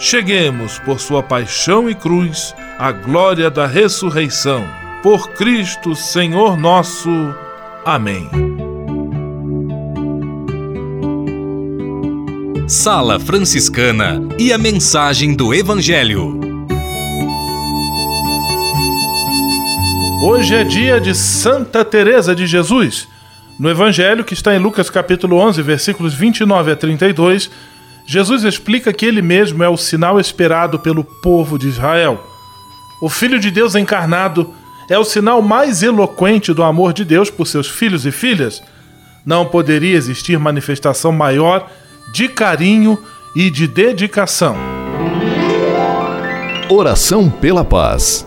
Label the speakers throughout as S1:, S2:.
S1: cheguemos, por sua paixão e cruz, à glória da ressurreição. Por Cristo, Senhor nosso. Amém.
S2: Sala Franciscana e a mensagem do Evangelho.
S1: Hoje é dia de Santa Teresa de Jesus. No evangelho que está em Lucas capítulo 11, versículos 29 a 32, Jesus explica que ele mesmo é o sinal esperado pelo povo de Israel. O filho de Deus encarnado é o sinal mais eloquente do amor de Deus por seus filhos e filhas. Não poderia existir manifestação maior de carinho e de dedicação.
S2: Oração pela paz.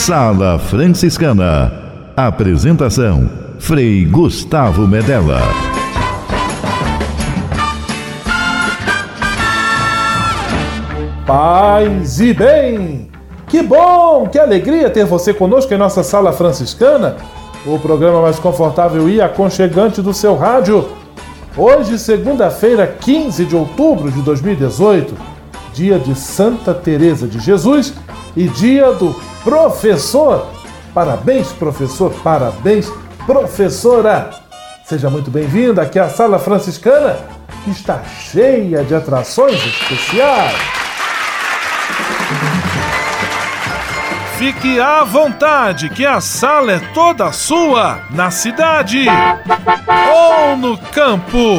S3: Sala Franciscana. Apresentação: Frei Gustavo Medella.
S1: Paz e bem! Que bom, que alegria ter você conosco em nossa Sala Franciscana, o programa mais confortável e aconchegante do seu rádio. Hoje, segunda-feira, 15 de outubro de 2018, dia de Santa Teresa de Jesus e dia do professor. Parabéns, professor, parabéns, professora. Seja muito bem-vindo aqui à Sala Franciscana, que está cheia de atrações especiais. Fique à vontade, que a sala é toda sua, na cidade ou no campo.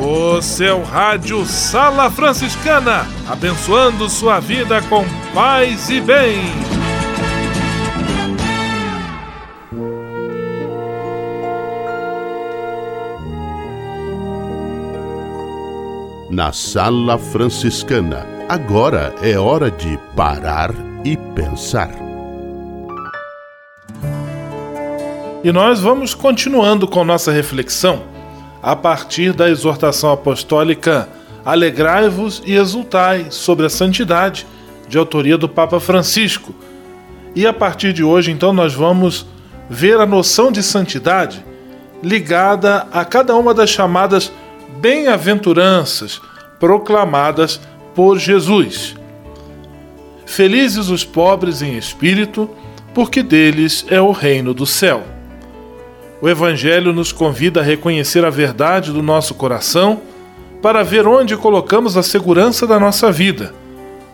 S1: O seu rádio Sala Franciscana, abençoando sua vida com paz e bem.
S4: Na Sala Franciscana, agora é hora de parar e pensar.
S1: E nós vamos continuando com nossa reflexão a partir da exortação apostólica Alegrai-vos e exultai sobre a santidade, de autoria do Papa Francisco. E a partir de hoje, então, nós vamos ver a noção de santidade ligada a cada uma das chamadas bem-aventuranças proclamadas por Jesus. Felizes os pobres em espírito, porque deles é o reino do céu. O Evangelho nos convida a reconhecer a verdade do nosso coração para ver onde colocamos a segurança da nossa vida.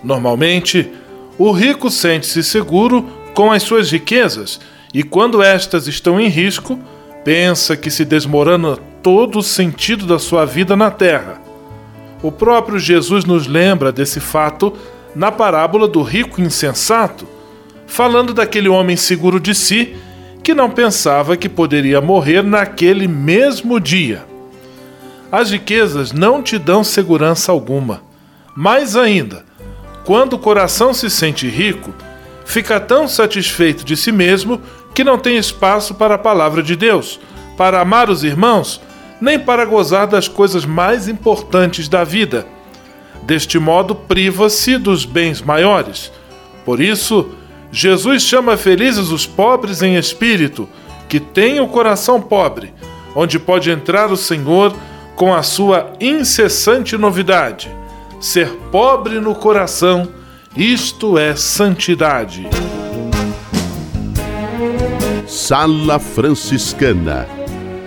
S1: Normalmente, o rico sente-se seguro com as suas riquezas e, quando estas estão em risco, pensa que se desmorona todo o sentido da sua vida na terra. O próprio Jesus nos lembra desse fato na parábola do rico insensato, falando daquele homem seguro de si que não pensava que poderia morrer naquele mesmo dia. As riquezas não te dão segurança alguma. Mais ainda, quando o coração se sente rico, fica tão satisfeito de si mesmo que não tem espaço para a palavra de Deus, para amar os irmãos, nem para gozar das coisas mais importantes da vida. Deste modo, priva-se dos bens maiores. Por isso, Jesus chama felizes os pobres em espírito, que têm o coração pobre, onde pode entrar o Senhor com a sua incessante novidade. Ser pobre no coração, isto é santidade.
S4: Sala Franciscana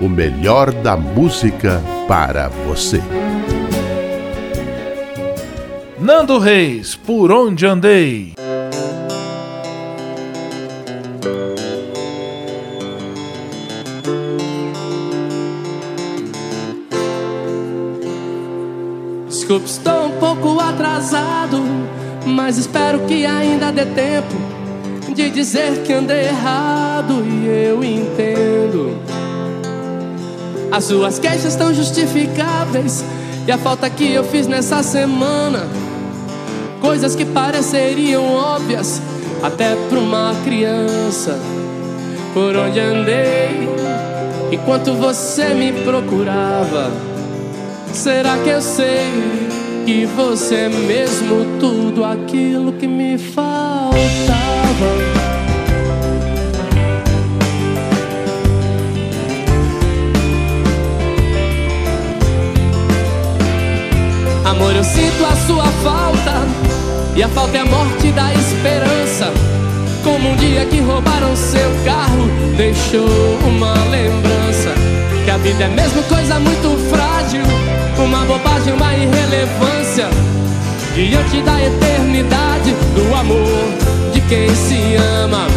S4: o melhor da música para você.
S1: Nando Reis, por onde andei?
S5: Desculpe, estou um pouco atrasado, mas espero que ainda dê tempo de dizer que andei errado e eu entendo. As suas queixas estão justificáveis e a falta que eu fiz nessa semana, coisas que pareceriam óbvias até para uma criança. Por onde andei enquanto você me procurava? Será que eu sei que você é mesmo tudo aquilo que me faltava? Amor, eu sinto a sua falta e a falta é a morte da esperança. Como um dia que roubaram seu carro, deixou uma lembrança. Que a vida é mesmo coisa muito uma bobagem, uma irrelevância. Diante da eternidade, do amor de quem se ama.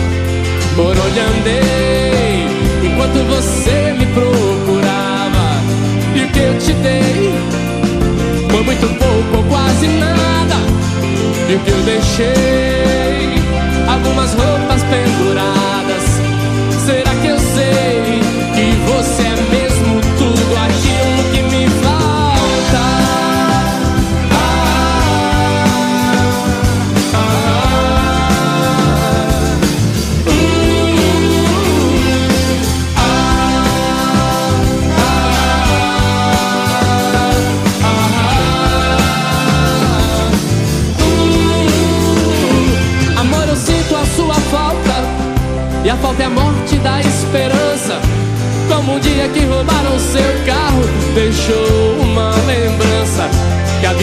S5: Por onde andei, enquanto você me procurava, e o que eu te dei foi muito pouco ou quase nada. E o que eu deixei, algumas roupas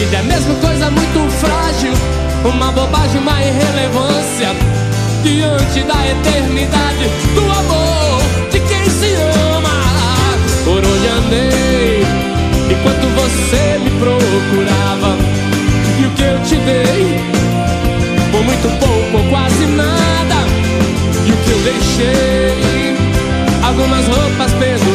S5: vida é mesmo
S6: coisa muito frágil, uma bobagem, uma irrelevância. Diante da eternidade do amor de quem se ama. Por onde andei enquanto você me procurava. E o que eu te dei por muito pouco ou quase nada. E o que eu deixei algumas roupas
S5: pesadas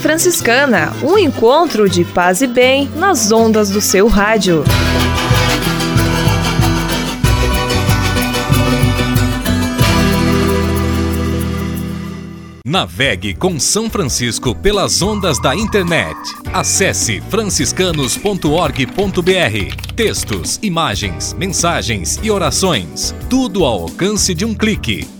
S5: Franciscana, um encontro de paz e bem nas ondas do seu rádio.
S2: Navegue com São Francisco pelas ondas da internet. Acesse franciscanos.org.br. Textos, imagens, mensagens e orações. Tudo ao alcance de um clique.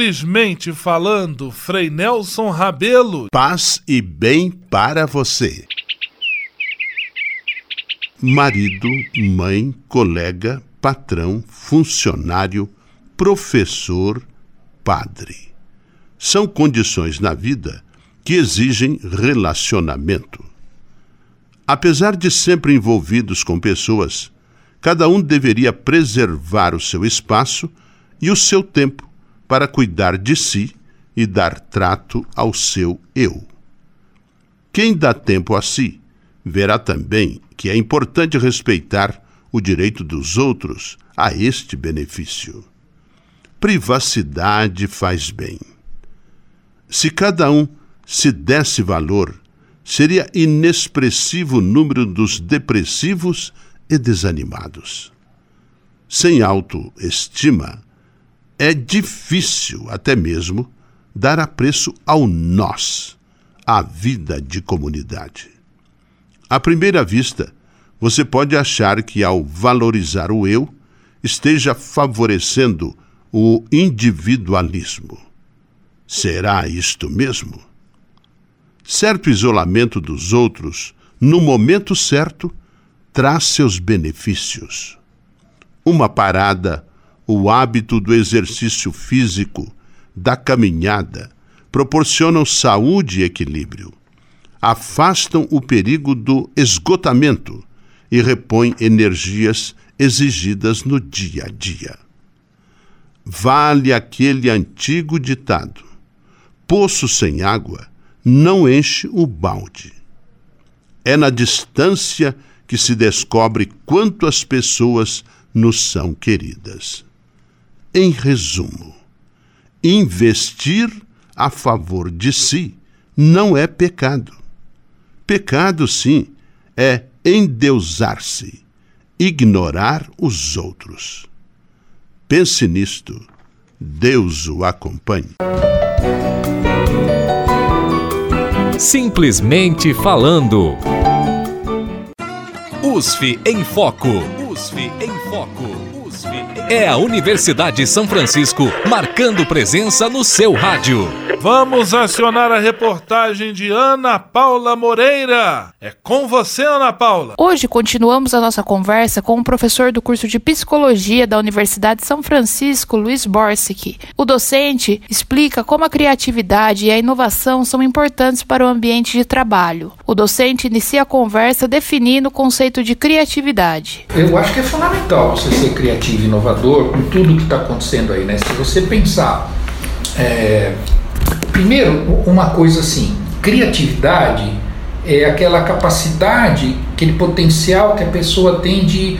S1: Simplesmente falando, Frei Nelson Rabelo.
S4: Paz e bem para você. Marido, mãe, colega, patrão, funcionário, professor, padre. São condições na vida que exigem relacionamento. Apesar de sempre envolvidos com pessoas, cada um deveria preservar o seu espaço e o seu tempo para cuidar de si e dar trato ao seu eu. Quem dá tempo a si, verá também que é importante respeitar o direito dos outros a este benefício. Privacidade faz bem. Se cada um se desse valor, seria inexpressivo o número dos depressivos e desanimados. Sem autoestima, é difícil até mesmo dar apreço ao nós, à vida de comunidade. À primeira vista, você pode achar que ao valorizar o eu, esteja favorecendo o individualismo. Será isto mesmo? Certo isolamento dos outros, no momento certo, traz seus benefícios. Uma parada, o hábito do exercício físico, da caminhada, proporcionam saúde e equilíbrio. Afastam o perigo do esgotamento e repõem energias exigidas no dia a dia. Vale aquele antigo ditado: poço sem água não enche o balde. É na distância que se descobre quanto as pessoas nos são queridas. Em resumo, investir a favor de si não é pecado. Pecado, sim, é endeusar-se, ignorar os outros. Pense nisto. Deus o acompanhe.
S2: Simplesmente falando. USF em Foco. USF em Foco. É a Universidade de São Francisco marcando presença no seu rádio.
S1: Vamos acionar a reportagem de Ana Paula Moreira. É com você, Ana Paula.
S7: Hoje continuamos a nossa conversa com o professor do curso de Psicologia da Universidade de São Francisco, Luiz Borsic. O docente explica como a criatividade e a inovação são importantes para o ambiente de trabalho. O docente inicia a conversa definindo o conceito de criatividade.
S8: Eu acho que é fundamental você ser criativo e inovador com tudo que está acontecendo aí, né? Se você pensar é, Primeiro, uma coisa assim, criatividade é aquela capacidade, aquele potencial que a pessoa tem de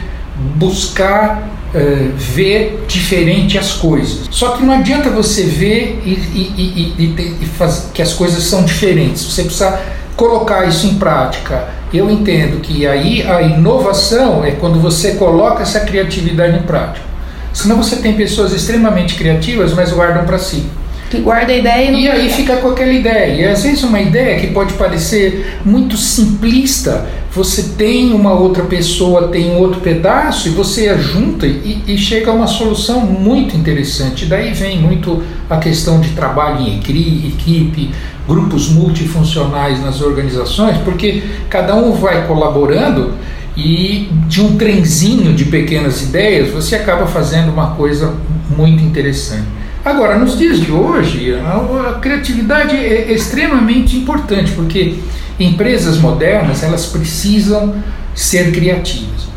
S8: buscar uh, ver diferente as coisas. Só que não adianta você ver e, e, e, e fazer, que as coisas são diferentes. Você precisa colocar isso em prática. Eu entendo que aí a inovação é quando você coloca essa criatividade em prática. Senão você tem pessoas extremamente criativas, mas guardam para si
S7: que guarda a ideia e não
S8: E aí fica com aquela ideia. E às vezes uma ideia que pode parecer muito simplista, você tem uma outra pessoa, tem um outro pedaço e você junta e, e chega a uma solução muito interessante. Daí vem muito a questão de trabalho em equipe, grupos multifuncionais nas organizações, porque cada um vai colaborando e de um trenzinho de pequenas ideias você acaba fazendo uma coisa muito interessante. Agora, nos dias de hoje, a, criatividade é extremamente importante, porque empresas modernas elas precisam ser criativas.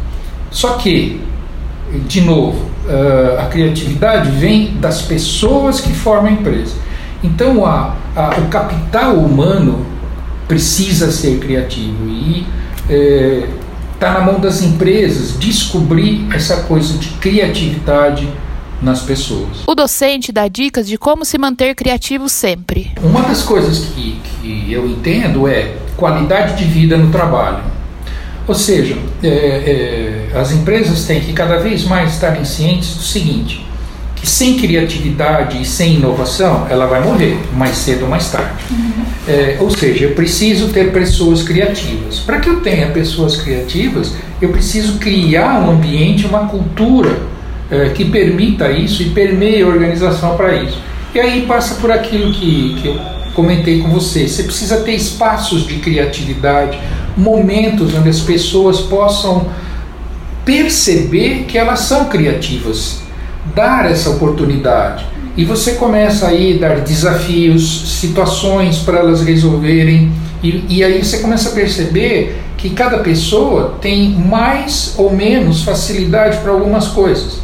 S8: Só que, de novo, a criatividade vem das pessoas que formam a empresa. Então, a, a, o capital humano precisa ser criativo e está é, na mão das empresas descobrir essa coisa de criatividade nas pessoas.
S7: O docente dá dicas de como se manter criativo sempre.
S8: Uma das coisas que, que eu entendo é qualidade de vida no trabalho. Ou seja, é, é, as empresas têm que cada vez mais estarem cientes do seguinte: sem criatividade e sem inovação, ela vai morrer, mais cedo ou mais tarde. Uhum. É, ou seja, eu preciso ter pessoas criativas. Para que eu tenha pessoas criativas, eu preciso criar um ambiente, uma cultura é, que permita isso e permeie a organização para isso. E aí passa por aquilo que, que eu comentei com você. Você precisa ter espaços de criatividade, momentos onde as pessoas possam perceber que elas são criativas, dar essa oportunidade. E você começa aí a dar desafios, situações para elas resolverem, e, e aí você começa a perceber que cada pessoa tem mais ou menos facilidade para algumas coisas.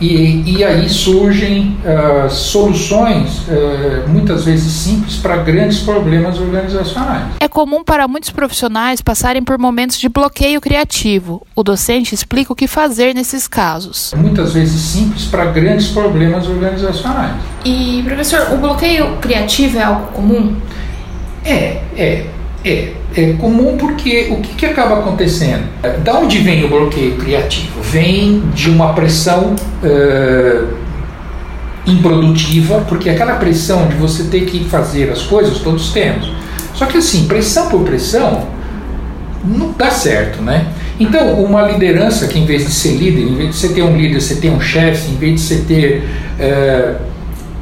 S8: E, e aí surgem uh, soluções, uh, muitas vezes simples, para grandes problemas organizacionais.
S7: É comum para muitos profissionais passarem por momentos de bloqueio criativo. O docente explica o que fazer nesses casos.
S8: Muitas vezes simples para grandes problemas organizacionais.
S7: E, professor, o bloqueio criativo é algo comum?
S8: É, é. É, é comum porque o que, que acaba acontecendo? Da onde vem o bloqueio criativo? Vem de uma pressão uh, improdutiva, porque aquela pressão de você ter que fazer as coisas todos temos. Só que assim, pressão por pressão não dá certo, né? Então, uma liderança que em vez de ser líder, em vez de você ter um líder, você ter um chefe, em vez de você ter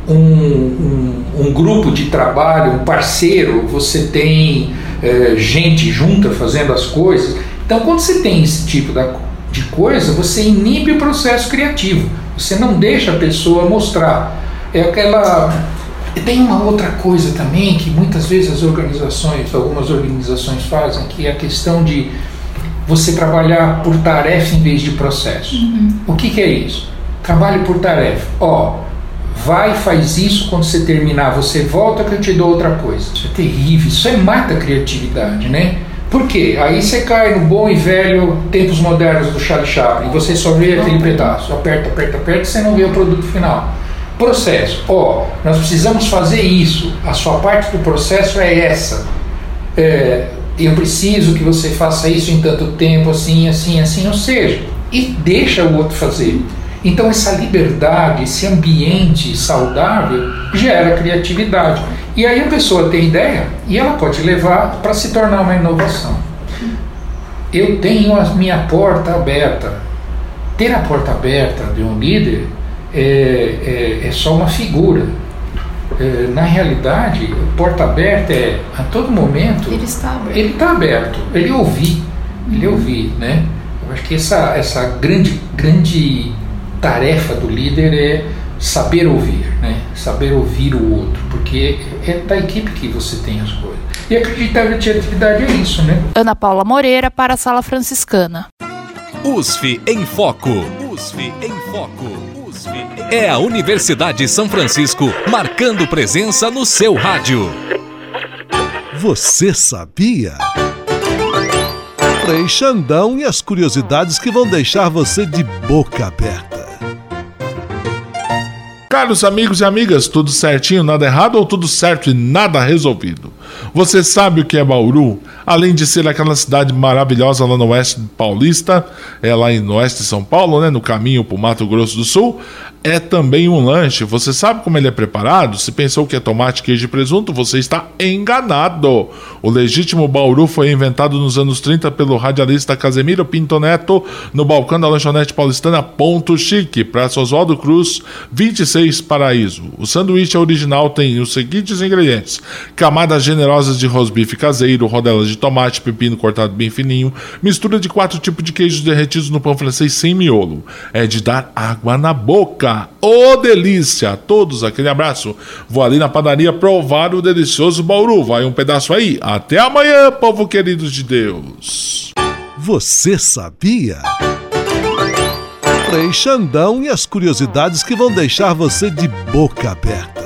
S8: um, um, um, grupo de trabalho, um parceiro, você tem é, gente junta fazendo as coisas. Então, quando você tem esse tipo de coisa, você inibe o processo criativo. Você não deixa a pessoa mostrar. É aquela. Tem uma outra coisa também que muitas vezes as organizações, algumas organizações fazem, que é a questão de você trabalhar por tarefa em vez de processo. Uhum. O que, que é isso? Trabalho por tarefa. Ó, vai faz isso, quando você terminar, você volta que eu te dou outra coisa. Isso é terrível, isso é mata a criatividade, né? Por quê? Aí você cai no bom e velho tempos modernos do Charlie Chaplin, você só vê aquele pedaço, aperta, aperta, aperta, você não vê o produto final. Processo, ó, nós precisamos fazer isso, a sua parte do processo é essa. É, eu preciso que você faça isso em tanto tempo, assim, assim, assim, ou seja, e deixa o outro fazer. Então, essa liberdade, esse ambiente saudável gera criatividade. E aí a pessoa tem ideia e ela pode levar para se tornar uma inovação. Eu tenho a minha porta aberta. Ter a porta aberta de um líder é, é, é só uma figura. é, na realidade, porta aberta é a todo momento.
S7: Ele está aberto.
S8: Ele está aberto. Ele ouvir, ele ouvir, né? Eu acho que essa essa grande grande tarefa do líder é saber ouvir, né? Saber ouvir o outro, porque é da equipe que você tem as coisas. E acreditar na atividade é isso, né?
S7: Ana Paula Moreira para a Sala Franciscana.
S9: USF em Foco. USF em Foco. É a Universidade São Francisco marcando presença no seu rádio.
S10: Você sabia? Frei Xandão e as curiosidades que vão deixar você de boca aberta.
S11: Caros amigos e amigas, tudo certinho, nada errado ou tudo certo e nada resolvido? Você sabe o que é Bauru? Além de ser aquela cidade maravilhosa lá no oeste paulista, é lá no oeste de São Paulo, né, no caminho para o Mato Grosso do Sul, é também um lanche. Você sabe como ele é preparado? Se pensou que é tomate, queijo e presunto, você está enganado. O legítimo Bauru foi inventado nos anos 30 pelo radialista Casemiro Pinto Neto no balcão da lanchonete paulistana Ponto Chique, Praça Oswaldo Cruz, 26 Paraíso. O sanduíche original tem os seguintes ingredientes: camadas generosas de rosbife caseiro, rodelas de tomate, pepino cortado bem fininho, mistura de quatro tipos de queijos derretidos no pão francês sem miolo. É de dar água na boca. Ô oh, delícia! Todos aquele abraço. Vou ali na padaria provar o delicioso Bauru. Vai um pedaço aí. Até amanhã, povo querido de Deus.
S10: Você sabia? Frei Xandão e as curiosidades que vão deixar você de boca aberta.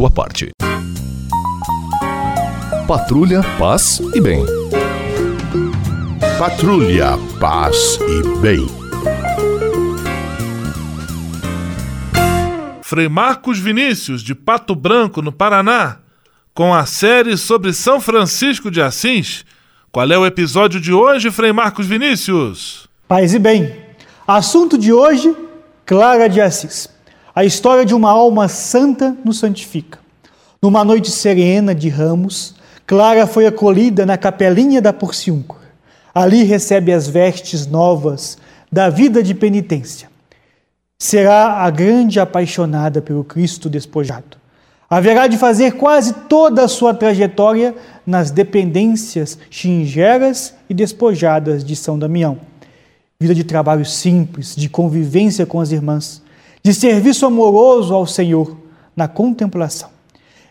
S9: sua parte. Patrulha, paz e bem.
S10: Patrulha, paz e bem.
S11: Frei Marcos Vinícius, de Pato Branco, no Paraná, com a série sobre São Francisco de Assis. Qual é o episódio de hoje, Frei Marcos Vinícius?
S12: Paz e bem. Assunto de hoje: Clara de Assis. A história de uma alma santa nos santifica. Numa noite serena de ramos, Clara foi acolhida na capelinha da Porciúncula. Ali recebe as vestes novas da vida de penitência. Será a grande apaixonada pelo Cristo despojado. Haverá de fazer quase toda a sua trajetória nas dependências xingeras e despojadas de São Damião. Vida de trabalho simples, de convivência com as irmãs, de serviço amoroso ao Senhor na contemplação.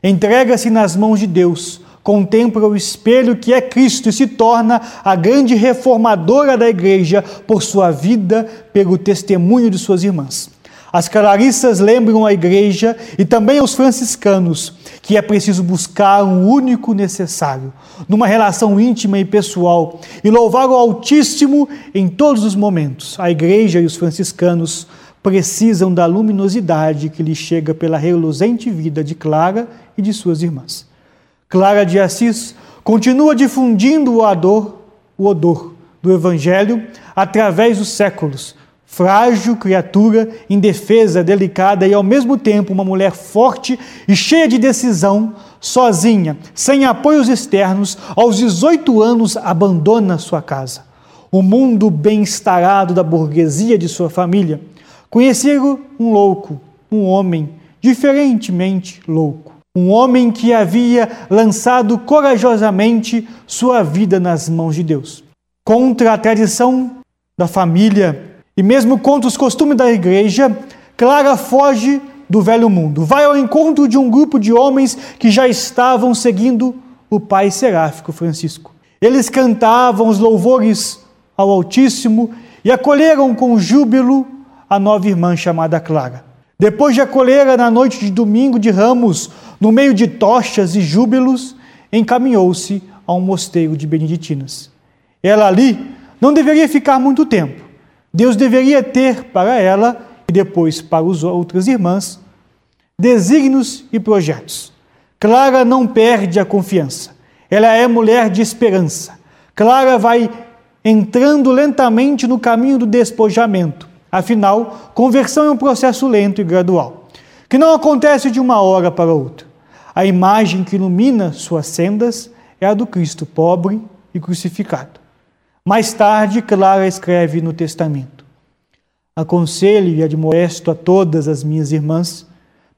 S12: Entrega-se nas mãos de Deus, contempla o espelho que é Cristo e se torna a grande reformadora da igreja por sua vida, pelo testemunho de suas irmãs. As clarissas lembram a igreja e também aos franciscanos que é preciso buscar um único necessário, numa relação íntima e pessoal, e louvar o Altíssimo em todos os momentos. A igreja e os franciscanos precisam da luminosidade que lhe chega pela reluzente vida de Clara e de suas irmãs. Clara de Assis continua difundindo o odor, o odor do Evangelho através dos séculos. Frágil criatura, indefesa, delicada e ao mesmo tempo uma mulher forte e cheia de decisão, sozinha, sem apoios externos, aos 18 anos abandona sua casa. O mundo bem-estarado da burguesia de sua família Conheceram um louco, um homem diferentemente louco. Um homem que havia lançado corajosamente sua vida nas mãos de Deus. Contra a tradição da família e mesmo contra os costumes da igreja, Clara foge do velho mundo. Vai ao encontro de um grupo de homens que já estavam seguindo o pai seráfico Francisco. Eles cantavam os louvores ao Altíssimo e acolheram com júbilo a nova irmã chamada Clara. Depois de acolhê-la na noite de domingo de ramos, no meio de tochas e júbilos, encaminhou-se a um mosteiro de beneditinas. Ela ali não deveria ficar muito tempo. Deus deveria ter para ela e depois para as outras irmãs desígnios e projetos. Clara não perde a confiança. Ela é mulher de esperança. Clara vai entrando lentamente no caminho do despojamento. Afinal, conversão é um processo lento e gradual, que não acontece de uma hora para outra. A imagem que ilumina suas sendas é a do Cristo pobre e crucificado. Mais tarde, Clara escreve no Testamento: Aconselho e admoesto a todas as minhas irmãs,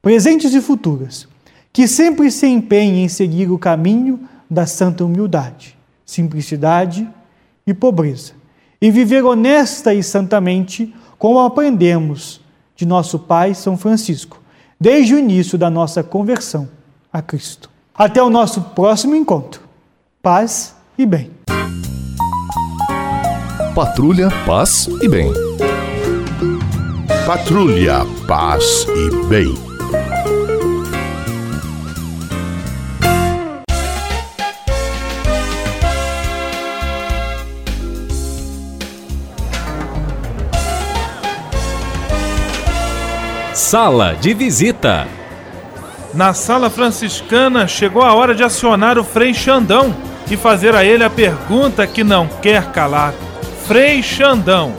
S12: presentes e futuras, que sempre se empenhem em seguir o caminho da santa humildade, simplicidade e pobreza, e viver honesta e santamente, como aprendemos de nosso Pai São Francisco, desde o início da nossa conversão a Cristo. Até o nosso próximo encontro. Paz e bem.
S3: Patrulha, paz e bem.
S4: Patrulha, paz e bem.
S2: Sala de visita.
S1: Na sala franciscana chegou a hora de acionar o Frei Xandão e fazer a ele a pergunta que não quer calar. Frei Xandão,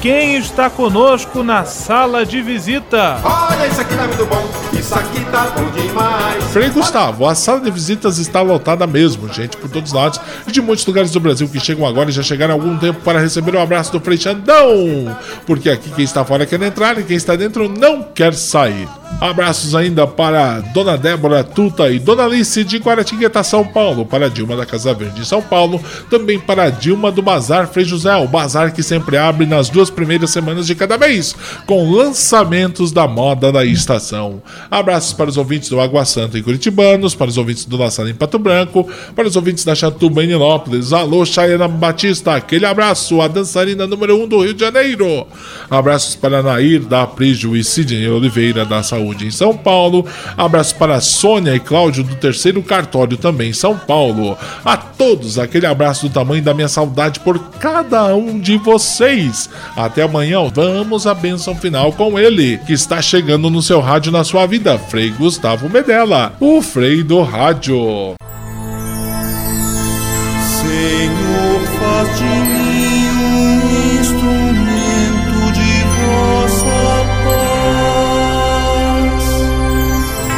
S1: quem está conosco na sala de visita?
S13: Olha, isso aqui tá muito bom, isso aqui tá bom demais.
S11: Frei Gustavo, a sala de visitas está lotada mesmo, gente, por todos os lados e de muitos lugares do Brasil que chegam agora e já chegaram há algum tempo para receber o abraço do Frei Xandão. Porque aqui quem está fora quer entrar e quem está dentro não quer sair. Abraços ainda para Dona Débora Tuta e Dona Alice de Guaratingueta, São Paulo, para Dilma da Casa Verde, São Paulo, também para Dilma do Bazar Frei José, o bazar que sempre abre nas duas primeiras semanas de cada mês, com lançamentos da moda da estação. Abraços para os ouvintes do Água Santa em Curitibanos, para os ouvintes do La Sala em Pato Branco, para os ouvintes da Chatuba em Nilópolis. Alô, Chayana Batista, aquele abraço, a dançarina número 1 um do Rio de Janeiro. Abraços para Nair da Aprígio e Sidney Oliveira da Saúde em São Paulo. Abraço para Sônia e Cláudio do terceiro cartório também em São Paulo. A todos, aquele abraço do tamanho da minha saudade por cada um de vocês. Até amanhã, vamos à bênção final com ele, que está chegando no seu rádio na sua vida, Frei Gustavo Medella, o Frei do Rádio.
S14: Senhor, faz de mim